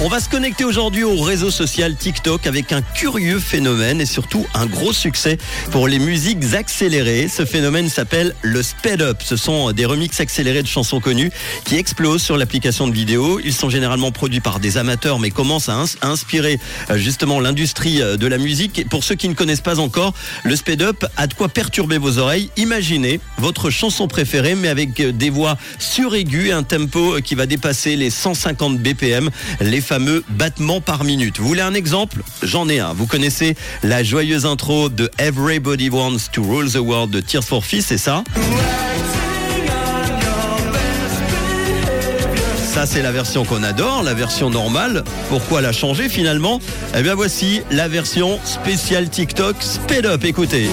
On va se connecter aujourd'hui au réseau social TikTok avec un curieux phénomène et surtout un gros succès pour les musiques accélérées. Ce phénomène s'appelle le speed up. Ce sont des remixes accélérés de chansons connues qui explosent sur l'application de vidéo. Ils sont généralement produits par des amateurs mais commencent à, ins- à inspirer euh, justement l'industrie euh, de la musique. Et pour ceux qui ne connaissent pas encore, le speed up a de quoi perturber vos oreilles. Imaginez votre chanson préférée mais avec euh, des voix suraiguës et un tempo qui va dépasser les 150 BPM, fameux battements par minute. Vous voulez un exemple? J'en ai un. Vous connaissez la joyeuse intro de Everybody Wants to Rule the World de Tears for Fears, c'est ça? Ça, c'est la version qu'on adore, la version normale. Pourquoi la changer finalement? Eh bien, voici la version spéciale TikTok Speed Up. Écoutez.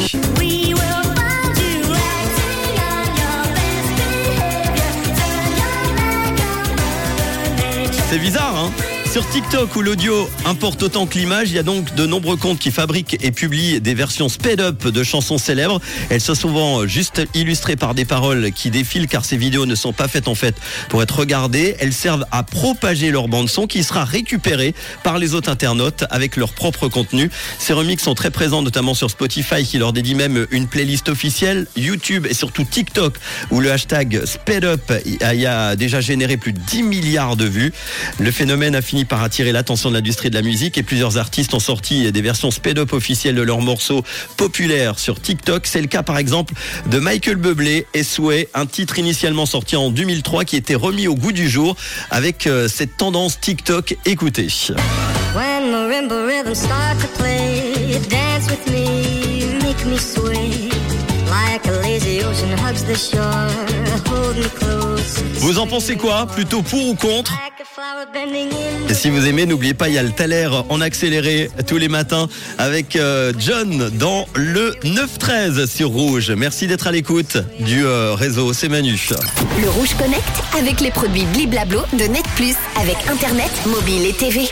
C'est bizarre, hein? Sur TikTok où l'audio importe autant que l'image, il y a donc de nombreux comptes qui fabriquent et publient des versions sped up de chansons célèbres. Elles sont souvent juste illustrées par des paroles qui défilent car ces vidéos ne sont pas faites en fait pour être regardées. Elles servent à propager leur bande son qui sera récupérée par les autres internautes avec leur propre contenu. Ces remixes sont très présents notamment sur Spotify qui leur dédie même une playlist officielle, YouTube et surtout TikTok où le hashtag sped up y a déjà généré plus de 10 milliards de vues. Le phénomène a fini par attirer l'attention de l'industrie de la musique et plusieurs artistes ont sorti des versions sped up officielles de leurs morceaux populaires sur TikTok. C'est le cas par exemple de Michael Bublé et Sway, un titre initialement sorti en 2003 qui était remis au goût du jour avec euh, cette tendance TikTok. Écoutez. Vous en pensez quoi Plutôt pour ou contre Et si vous aimez, n'oubliez pas, il y a le Thaler en accéléré tous les matins avec euh, John dans le 9-13 sur Rouge. Merci d'être à l'écoute du euh, réseau, c'est Manu. Le Rouge Connect avec les produits Bliblablo de Net Plus avec Internet, mobile et TV.